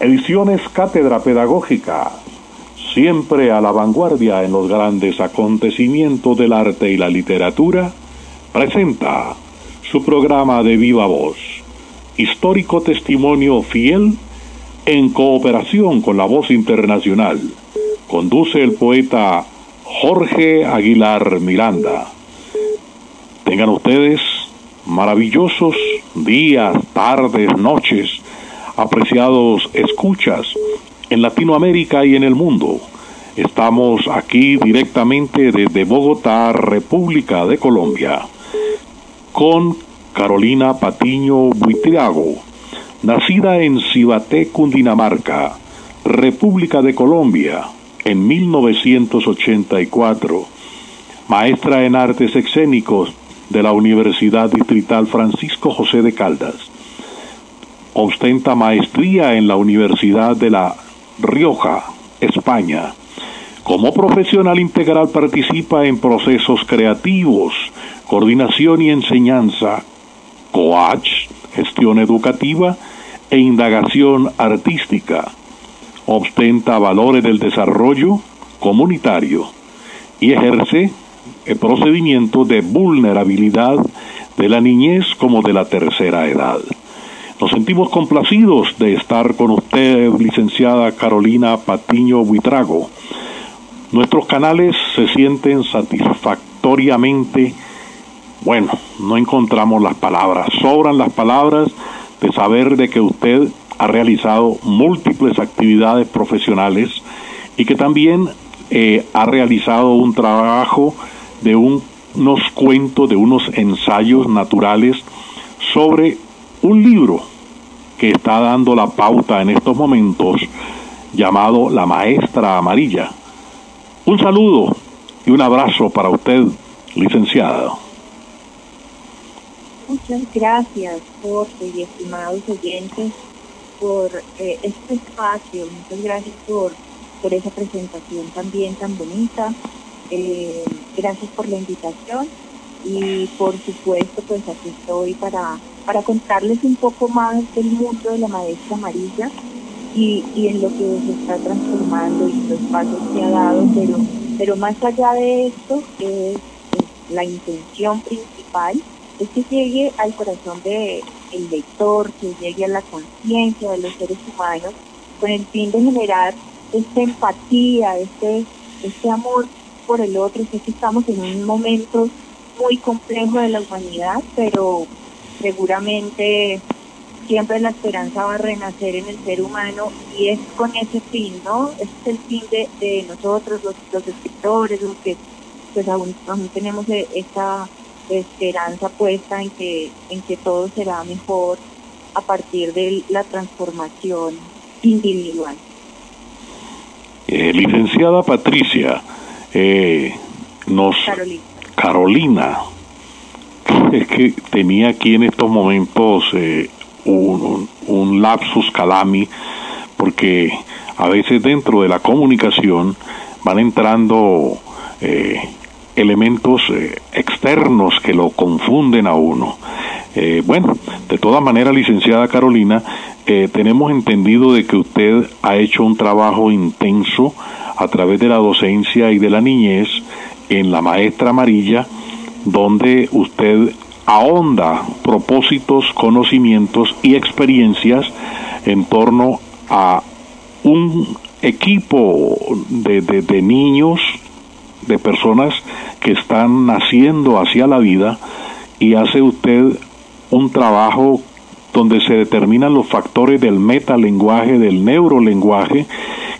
Ediciones Cátedra Pedagógica, siempre a la vanguardia en los grandes acontecimientos del arte y la literatura, presenta su programa de viva voz, histórico testimonio fiel en cooperación con la voz internacional. Conduce el poeta Jorge Aguilar Miranda. Tengan ustedes maravillosos días, tardes, noches, apreciados escuchas en Latinoamérica y en el mundo. Estamos aquí directamente desde Bogotá, República de Colombia, con Carolina Patiño Buitriago, nacida en Cibaté, Cundinamarca, República de Colombia, en 1984, maestra en artes escénicos de la Universidad Distrital Francisco José de Caldas. Ostenta maestría en la Universidad de La Rioja, España. Como profesional integral participa en procesos creativos, coordinación y enseñanza, coach, gestión educativa e indagación artística. Ostenta valores del desarrollo comunitario y ejerce el procedimiento de vulnerabilidad de la niñez como de la tercera edad. Nos sentimos complacidos de estar con usted, licenciada Carolina Patiño Buitrago. Nuestros canales se sienten satisfactoriamente, bueno, no encontramos las palabras, sobran las palabras de saber de que usted ha realizado múltiples actividades profesionales y que también eh, ha realizado un trabajo de unos cuentos, de unos ensayos naturales sobre un libro que está dando la pauta en estos momentos llamado La Maestra Amarilla. Un saludo y un abrazo para usted, licenciada. Muchas gracias, Jorge y estimados oyentes, por eh, este espacio. Muchas gracias por, por esa presentación también tan bonita. Eh, gracias por la invitación y por supuesto pues aquí estoy para, para contarles un poco más del mundo de la maestra amarilla y, en lo que se está transformando y los pasos que ha dado, pero, pero más allá de esto es, la intención principal es que llegue al corazón del el lector, que llegue a la conciencia de los seres humanos con el fin de generar esta empatía, este, este amor por el otro. Sé que estamos en un momento muy complejo de la humanidad, pero seguramente siempre la esperanza va a renacer en el ser humano y es con ese fin, ¿no? Ese es el fin de, nosotros, los, los escritores, los que pues aún, tenemos e, esta esperanza puesta en que, en que todo será mejor a partir de la transformación individual. Eh, licenciada Patricia, eh, nos... Carolina. Es que tenía aquí en estos momentos eh, un, lapsus calami, porque a veces dentro de la comunicación van entrando eh, elementos externos que lo confunden a uno. bueno, de todas maneras, licenciada Carolina, tenemos entendido de que usted ha hecho un trabajo intenso a través de la docencia y de la niñez en la maestra amarilla, donde usted ahonda propósitos, conocimientos y experiencias en torno a un equipo de, de, niños, de personas que están naciendo hacia la vida y hace usted un trabajo donde se determinan los factores del metalenguaje, del neurolenguaje,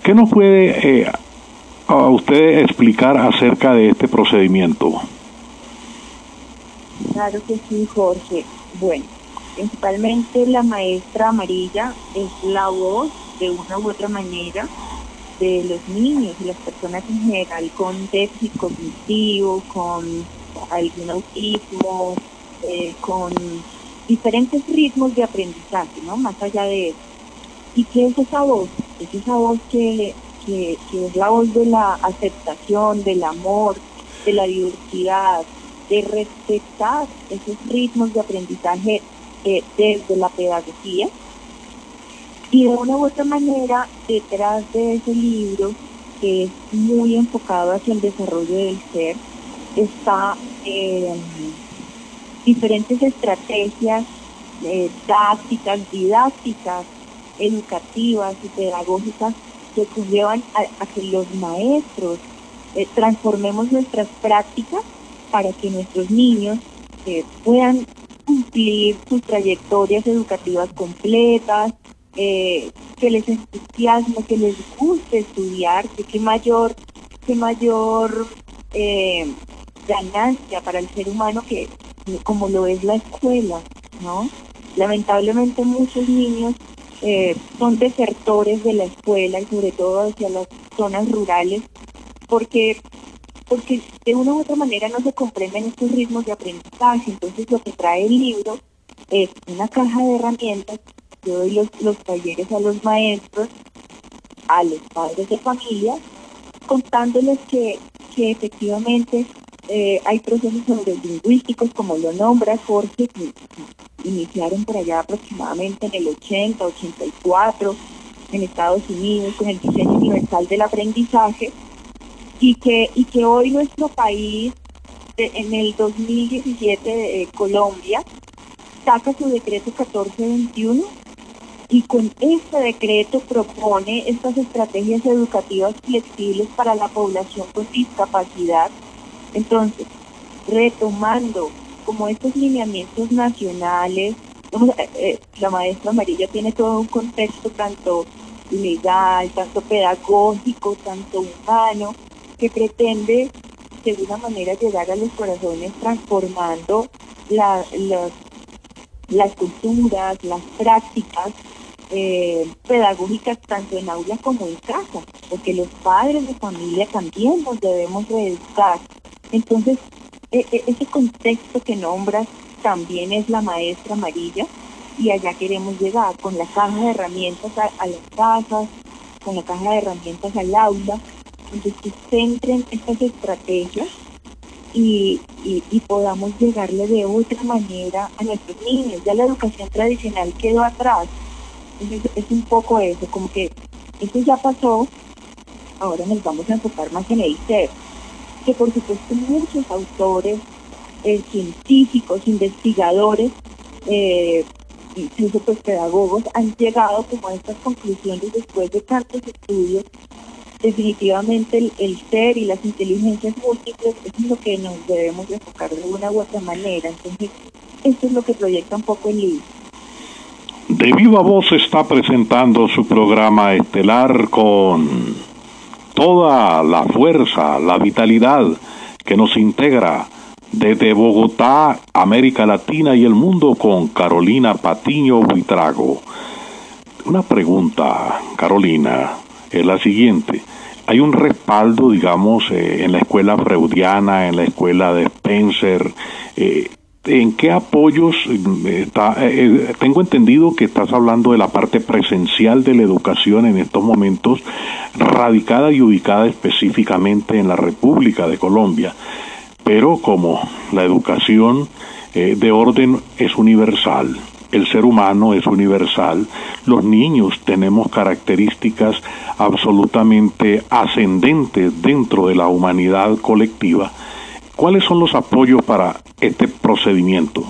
que nos puede eh, a usted explicar acerca de este procedimiento? Claro que sí, Jorge. Bueno, principalmente la maestra amarilla es la voz de una u otra manera de los niños y las personas en general con déficit cognitivo, con algún autismo, eh, con diferentes ritmos de aprendizaje, ¿no? Más allá de eso. ¿Y qué es esa voz? Es esa voz que que, es la voz de la aceptación, del amor, de la diversidad, de respetar esos ritmos de aprendizaje eh, desde la pedagogía. Y de una u otra manera, detrás de ese libro, que es muy enfocado hacia el desarrollo del ser, está eh, diferentes estrategias eh, tácticas, didácticas, educativas y pedagógicas que conllevan a, que los maestros eh, transformemos nuestras prácticas para que nuestros niños eh, puedan cumplir sus trayectorias educativas completas, que les entusiasme, que les guste estudiar, que qué mayor, qué mayor ganancia para el ser humano que como lo es la escuela, ¿no? Lamentablemente muchos niños eh, son desertores de la escuela y sobre todo hacia las zonas rurales porque porque de una u otra manera no se comprenden estos ritmos de aprendizaje. Entonces lo que trae el libro es una caja de herramientas. Yo doy los, los talleres a los maestros, a los padres de familia, contándoles que, que efectivamente eh, hay procesos neurolingüísticos, como lo nombra Jorge, que iniciaron por allá aproximadamente en el 80, 84, en Estados Unidos, con el diseño universal del aprendizaje, y que, y que hoy nuestro país, en el 2017, de Colombia, saca su decreto 1421 y con este decreto propone estas estrategias educativas flexibles para la población con discapacidad. Entonces, retomando como estos lineamientos nacionales, eh, eh, la maestra Amarilla tiene todo un contexto tanto legal, tanto pedagógico, tanto humano, que pretende de alguna manera llegar a los corazones transformando las, las culturas, las prácticas eh, pedagógicas tanto en aula como en casa, porque los padres de familia también nos debemos reeducar. Entonces, ese contexto que nombras también es la maestra amarilla y allá queremos llegar con la caja de herramientas a, las casas, con la caja de herramientas al aula, donde se centren estas estrategias y, podamos llegarle de otra manera a nuestros niños. Ya la educación tradicional quedó atrás. Entonces es un poco eso, como que eso ya pasó, ahora nos vamos a enfocar más en el ser que por supuesto muchos autores, eh, científicos, investigadores, eh, incluso pues pedagogos han llegado como a estas conclusiones después de tantos estudios. Definitivamente el, ser y las inteligencias múltiples es lo que nos debemos enfocar de una u otra manera. Entonces, esto es lo que proyecta un poco el libro. De viva voz está presentando su programa estelar con toda la fuerza, la vitalidad que nos integra desde Bogotá, América Latina y el mundo con Carolina Patiño Buitrago. Una pregunta, Carolina, es la siguiente. Hay un respaldo, digamos, eh, en la escuela freudiana, en la escuela de Spencer, eh, ¿En qué apoyos eh, está? Eh, eh, tengo entendido que estás hablando de la parte presencial de la educación en estos momentos, radicada y ubicada específicamente en la República de Colombia. Pero como la educación de orden es universal, el ser humano es universal, los niños tenemos características absolutamente ascendentes dentro de la humanidad colectiva, ¿Cuáles son los apoyos para este procedimiento?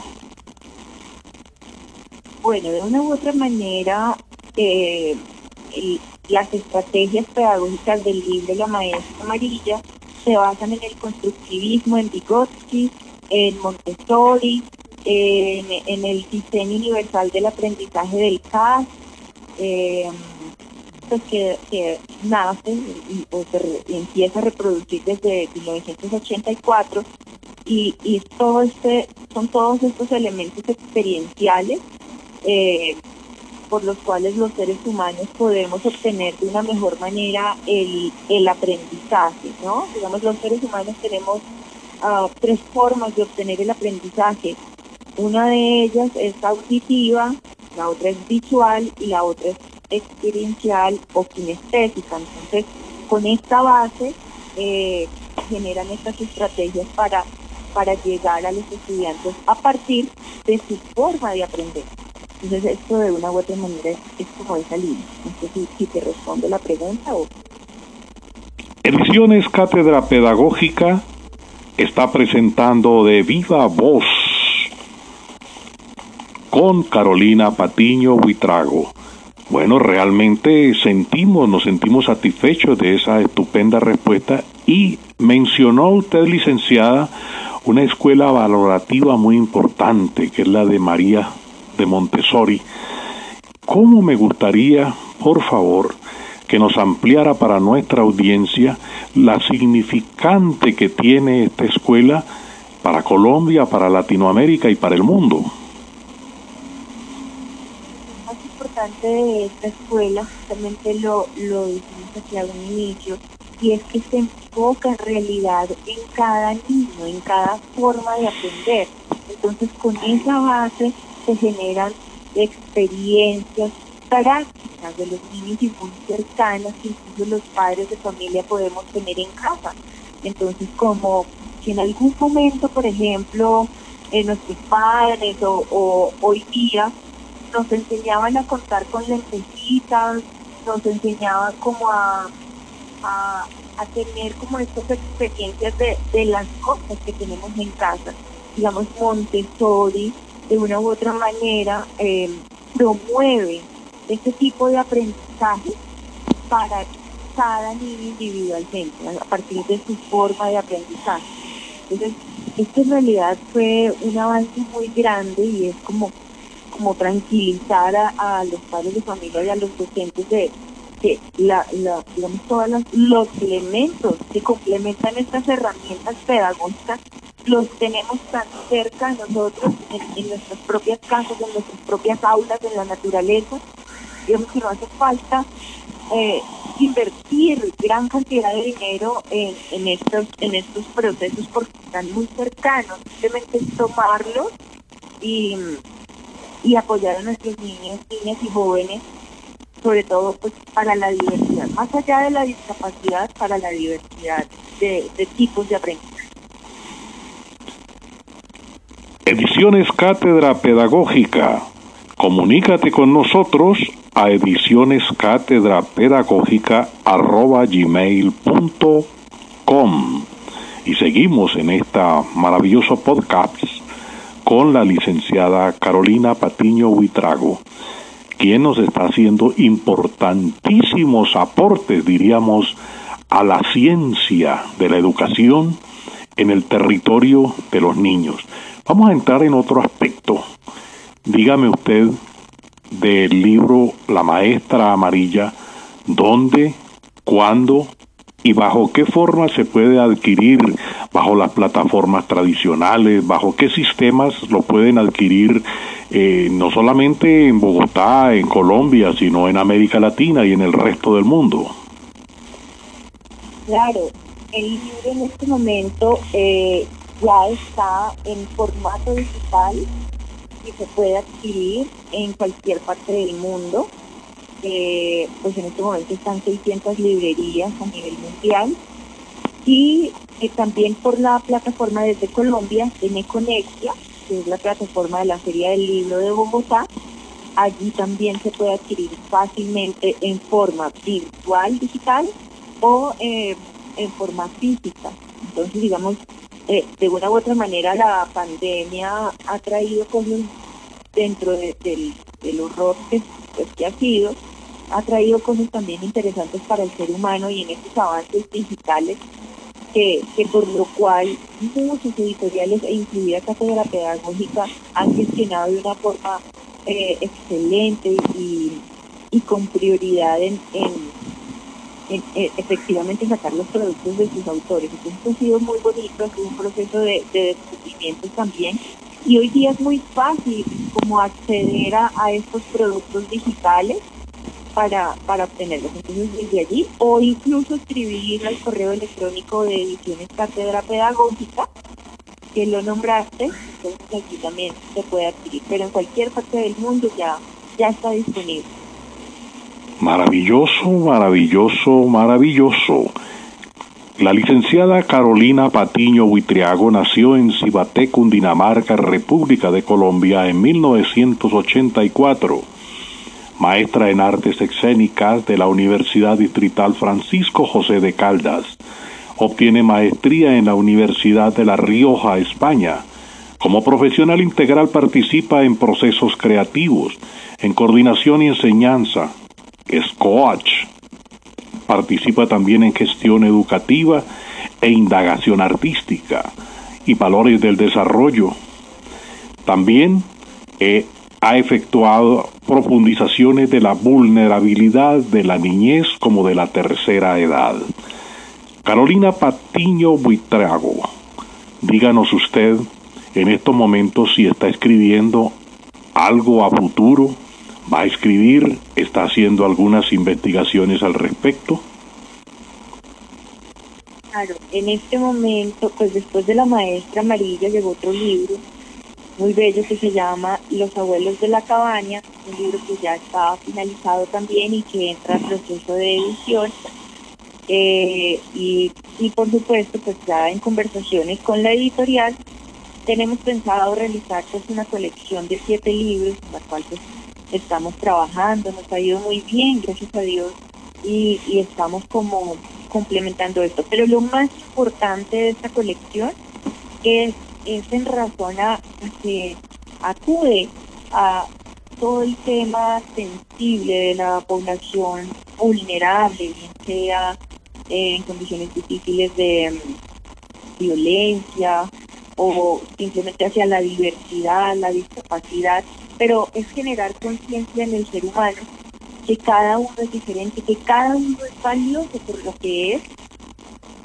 Bueno, de una u otra manera, eh, las estrategias pedagógicas del libro La Maestra Amarilla se basan en el constructivismo, en Vygotsky, en Montessori, en, el diseño universal del aprendizaje del CAS, eh, pues que, nace y, empieza a reproducir desde 1984 y, y todo este, son todos estos elementos experienciales eh, por los cuales los seres humanos podemos obtener de una mejor manera el, aprendizaje, ¿no? Digamos, los seres humanos tenemos ah, tres formas de obtener el aprendizaje. Una de ellas es auditiva, la otra es visual y la otra es experiencial o kinestésica. Entonces, con esta base eh, generan estas estrategias para, para llegar a los estudiantes a partir de su forma de aprender. Entonces esto de una u otra manera es, como esa línea. No sé si, te respondo la pregunta o... Ediciones Cátedra Pedagógica está presentando de viva voz con Carolina Patiño Buitrago. Bueno, realmente sentimos, nos sentimos satisfechos de esa estupenda respuesta y mencionó usted, licenciada, una escuela valorativa muy importante, que es la de María de Montessori. ¿Cómo me gustaría, por favor, que nos ampliara para nuestra audiencia la significante que tiene esta escuela para Colombia, para Latinoamérica y para el mundo? Lo más importante de esta escuela, justamente lo, lo dijimos hacia un inicio, y es que se enfoca en realidad en cada niño, en cada forma de aprender. Entonces con esa base se generan experiencias prácticas de los niños y muy cercanas que incluso los padres de familia podemos tener en casa. Entonces como si en algún momento, por ejemplo, eh, nuestros padres o, hoy día nos enseñaban a contar con lentecitas, nos enseñaban como a a, tener como estas experiencias de, las cosas que tenemos en casa. Digamos, Montessori, de una u otra manera, eh, promueve este tipo de aprendizaje para cada niño individualmente, a partir de su forma de aprendizaje. Entonces, esto en realidad fue un avance muy grande y es como, como tranquilizar a los padres de familia y a los docentes de, que la, digamos, todos los, elementos que complementan estas herramientas pedagógicas los tenemos tan cerca nosotros, en, nuestras propias casas, en nuestras propias aulas, en la naturaleza. Digamos que no hace falta eh, invertir gran cantidad de dinero en, en, estos, en estos procesos porque están muy cercanos. Simplemente tomarlos y, y apoyar a nuestros niños, niñas y jóvenes sobre todo pues para la diversidad, más allá de la discapacidad, para la diversidad de, tipos de aprendizaje. Ediciones Cátedra Pedagógica. Comunícate con nosotros a ediciones cátedra pedagógica gmail.com y seguimos en esta maravilloso podcast con la licenciada Carolina Patiño Huitrago quien nos está haciendo importantísimos aportes, diríamos, a la ciencia de la educación en el territorio de los niños. Vamos a entrar en otro aspecto. Dígame usted del libro La Maestra Amarilla, dónde, cuándo y bajo qué forma se puede adquirir, bajo las plataformas tradicionales, bajo qué sistemas lo pueden adquirir eh, no solamente en Bogotá, en Colombia, sino en América Latina y en el resto del mundo. Claro, el libro en este momento eh, ya está en formato digital y se puede adquirir en cualquier parte del mundo. Eh, pues en este momento están 600 librerías a nivel mundial y también por la plataforma desde Colombia, de Neconexia, que es la plataforma de la Feria del Libro de Bogotá, allí también se puede adquirir fácilmente en forma virtual, digital o eh, en forma física. Entonces, digamos, eh, de una u otra manera la pandemia ha traído cosas dentro del, horror que, pues, que ha sido, ha traído cosas también interesantes para el ser humano y en estos avances digitales que, por lo cual muchos editoriales e incluida Cátedra Pedagógica han gestionado de una forma eh, excelente y, con prioridad en, eh, efectivamente sacar los productos de sus autores. Entonces ha sido muy bonito, ha sido un proceso de, descubrimiento también. Y hoy día es muy fácil como acceder a estos productos digitales para, para obtenerlos. Entonces, desde allí, o incluso escribir al correo electrónico de Ediciones Cátedra Pedagógica, que lo nombraste, entonces aquí también se puede adquirir, pero en cualquier parte del mundo ya, ya está disponible. Maravilloso, maravilloso, maravilloso. La licenciada Carolina Patiño Buitriago nació en Cibaté, Cundinamarca, República de Colombia, en 1984. Maestra en artes escénicas de la Universidad Distrital Francisco José de Caldas. Obtiene maestría en la Universidad de La Rioja, España. Como profesional integral participa en procesos creativos, en coordinación y enseñanza. Es coach participa también en gestión educativa e indagación artística y valores del desarrollo. También eh, ha efectuado profundizaciones de la vulnerabilidad de la niñez como de la tercera edad. Carolina Patiño Buitrago, díganos usted en estos momentos si está escribiendo algo a futuro va a escribir, está haciendo algunas investigaciones al respecto. Claro, en este momento, pues después de La Maestra Amarilla llegó otro libro muy bello que se llama Los Abuelos de la Cabaña, un libro que ya está finalizado también y que entra al proceso de edición. Eh, y, y por supuesto, pues ya en conversaciones con la editorial, tenemos pensado realizar pues una colección de siete libros, la cual pues estamos trabajando, nos ha ido muy bien, gracias a Dios, y, estamos como complementando esto. Pero lo más importante de esta colección es, es en razón a, que acude a todo el tema sensible de la población vulnerable, bien sea eh, en condiciones difíciles de mm, violencia o simplemente hacia la diversidad, la discapacidad, pero es generar conciencia en el ser humano que cada uno es diferente, que cada uno es valioso por lo que es,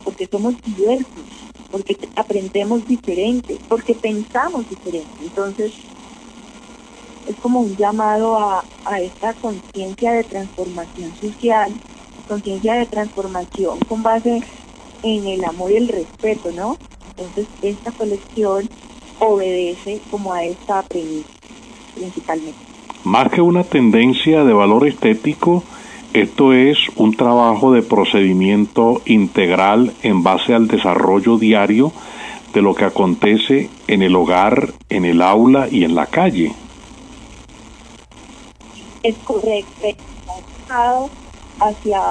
porque somos diversos, porque aprendemos diferente, porque pensamos diferente. Entonces, es como un llamado a, a esta conciencia de transformación social, conciencia de transformación con base en el amor y el respeto, ¿no? Entonces, esta colección obedece como a esta premisa principalmente. Más que una tendencia de valor estético, esto es un trabajo de procedimiento integral en base al desarrollo diario de lo que acontece en el hogar, en el aula y en la calle. Es correcto, hacia,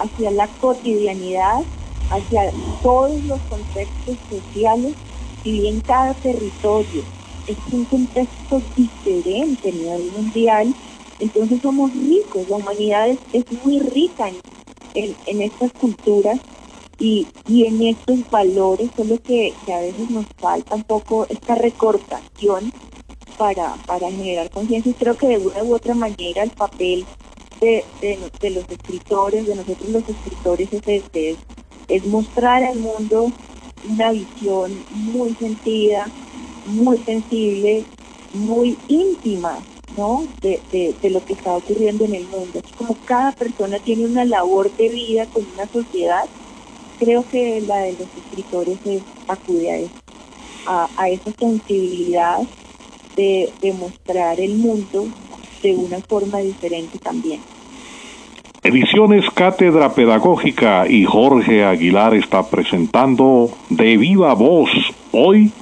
hacia la cotidianidad, hacia todos los contextos sociales y en cada territorio. Es un contexto diferente a nivel mundial, entonces somos ricos, la humanidad es, muy rica en, en, estas culturas y, y, en estos valores, solo que, que, a veces nos falta un poco esta recortación para, para generar conciencia. Y creo que de una u otra manera el papel de, de, los escritores, de nosotros los escritores es este, es, es mostrar al mundo una visión muy sentida, muy sensible, muy íntima, ¿no? De, de, lo que está ocurriendo en el mundo. como cada persona tiene una labor de vida con una sociedad, creo que la de los escritores es, acude a eso, a, esa sensibilidad de, de mostrar el mundo de una forma diferente también. Ediciones Cátedra Pedagógica y Jorge Aguilar está presentando de viva voz hoy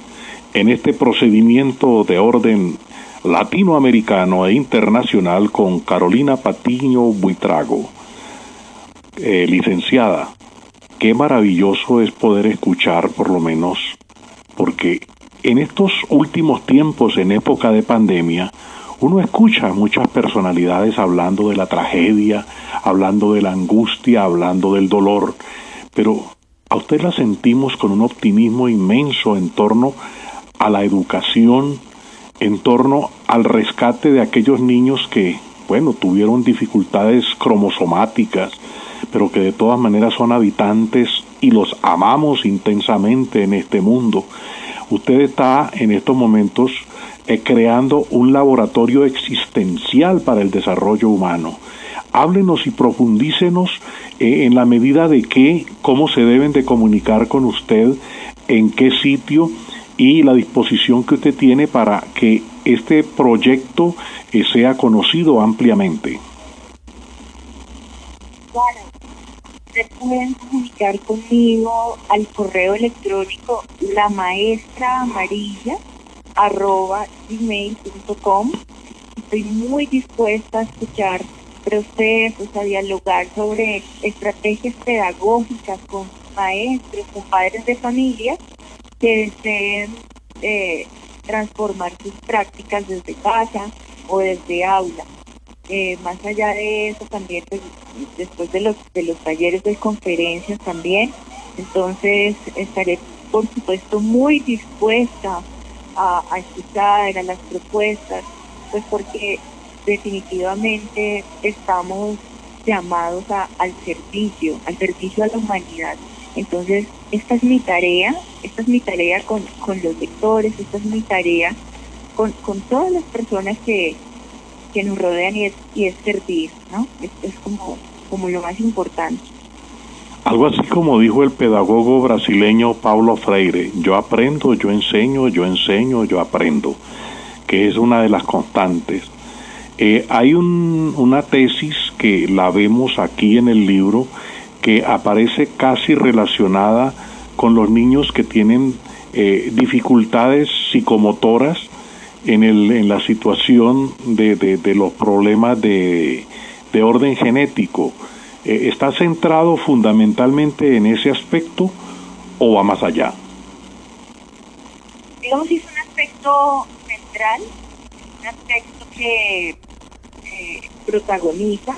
en este procedimiento de orden latinoamericano e internacional con Carolina Patiño Buitrago. Eh, licenciada, qué maravilloso es poder escuchar por lo menos, porque en estos últimos tiempos, en época de pandemia, uno escucha a muchas personalidades hablando de la tragedia, hablando de la angustia, hablando del dolor, pero a usted la sentimos con un optimismo inmenso en torno a la educación, en torno al rescate de aquellos niños que, bueno, tuvieron dificultades cromosomáticas, pero que de todas maneras son habitantes y los amamos intensamente en este mundo. Usted está en estos momentos eh, creando un laboratorio existencial para el desarrollo humano. Háblenos y profundícenos eh, en la medida de qué, cómo se deben de comunicar con usted, en qué sitio y la disposición que usted tiene para que este proyecto eh, sea conocido ampliamente. Bueno, se pueden comunicar conmigo al correo electrónico la maestra amarilla arroba gmail.com. Estoy muy dispuesta a escuchar procesos, a dialogar sobre estrategias pedagógicas con maestros, con padres de familia que deseen eh, transformar sus prácticas desde casa o desde aula. Eh, más allá de eso también pues, después de los de los talleres de conferencias también entonces estaré por supuesto muy dispuesta a, escuchar a las propuestas pues porque definitivamente estamos llamados al servicio al servicio a la humanidad entonces esta es mi tarea esta es mi tarea con, con los lectores esta es mi tarea con, con todas las personas que, que nos rodean y es, y es servir, ¿no? Es, como, como lo más importante. Algo así como dijo el pedagogo brasileño Paulo Freire, yo aprendo, yo enseño, yo enseño, yo aprendo, que es una de las constantes. Eh, hay un, una tesis que la vemos aquí en el libro que aparece casi relacionada con los niños que tienen eh, dificultades psicomotoras en, el, en la situación de, de, los problemas de, de orden genético. Eh, ¿Está centrado fundamentalmente en ese aspecto o va más allá? Digamos es un aspecto central, un aspecto que eh, protagoniza.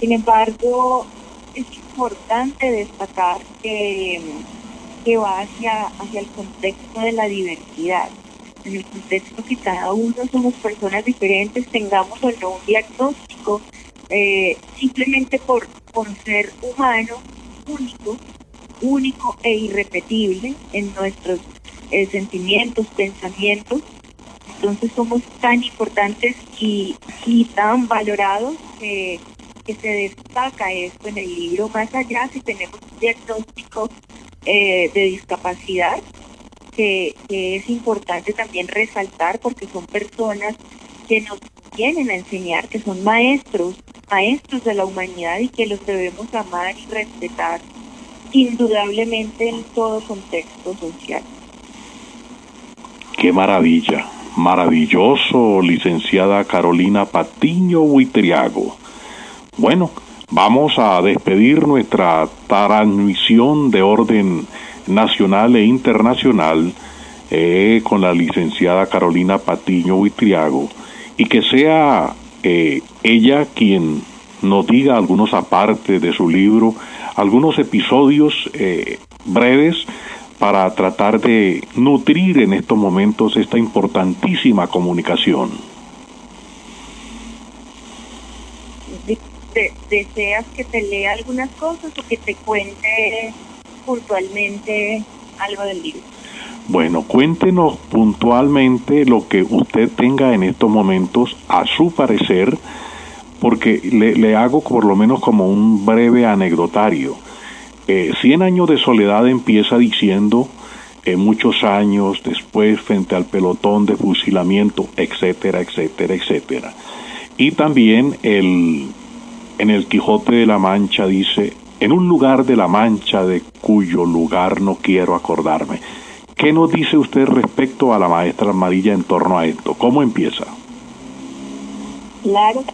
Sin embargo, es importante destacar que, que va hacia, hacia el contexto de la diversidad en el contexto que cada uno somos personas diferentes, tengamos o no un diagnóstico, eh, simplemente por, por ser humano, único, único e irrepetible en nuestros eh, sentimientos, pensamientos. Entonces somos tan importantes y, y tan valorados que, que, se destaca esto en el libro, más allá si tenemos un diagnóstico eh, de discapacidad, que, es importante también resaltar porque son personas que nos vienen a enseñar, que son maestros, maestros de la humanidad y que los debemos amar y respetar indudablemente en todo contexto social. Qué maravilla, maravilloso, licenciada Carolina Patiño Huitriago. Bueno, vamos a despedir nuestra transmisión de orden nacional e internacional eh, con la licenciada Carolina Patiño Huitriago y que sea eh, ella quien nos diga algunos aparte de su libro, algunos episodios eh, breves para tratar de nutrir en estos momentos esta importantísima comunicación. ¿Deseas que te lea algunas cosas o que te cuente puntualmente algo del libro. Bueno, cuéntenos puntualmente lo que usted tenga en estos momentos a su parecer, porque le, hago por lo menos como un breve anecdotario. Eh, Cien años de soledad empieza diciendo en muchos años después frente al pelotón de fusilamiento, etcétera, etcétera, etcétera. Y también el, en el Quijote de la Mancha dice en un lugar de la Mancha de cuyo lugar no quiero acordarme. ¿Qué nos dice usted respecto a la maestra amarilla en torno a esto? ¿Cómo empieza? Claro.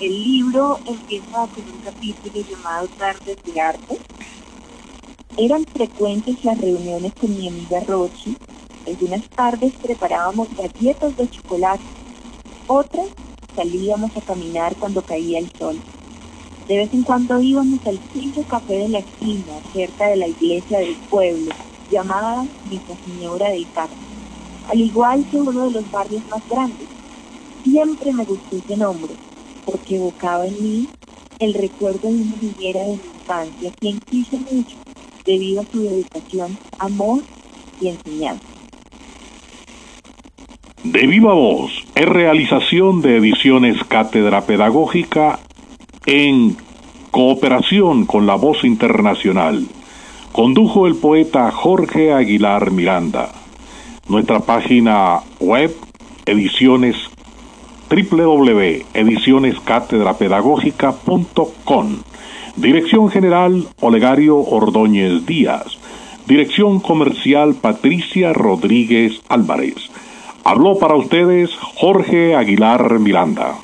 El libro empieza con un capítulo llamado Tardes de Arte. Eran frecuentes las reuniones con mi amiga Rochi. Algunas tardes preparábamos galletas de chocolate. Otras salíamos a caminar cuando caía el sol. De vez en cuando íbamos al quinto café de la esquina, cerca de la iglesia del pueblo, llamada Nuestra Señora del Carmen, al igual que uno de los barrios más grandes. Siempre me gustó ese nombre, porque evocaba en mí el recuerdo de una niñera de mi infancia, quien quise mucho debido a su dedicación, amor y enseñanza. De viva voz, es realización de ediciones Cátedra Pedagógica en cooperación con la voz internacional. Condujo el poeta Jorge Aguilar Miranda. Nuestra página web, ediciones www.edicionescatedrapedagógica.com. Dirección General Olegario Ordóñez Díaz. Dirección Comercial Patricia Rodríguez Álvarez. Habló para ustedes Jorge Aguilar Miranda.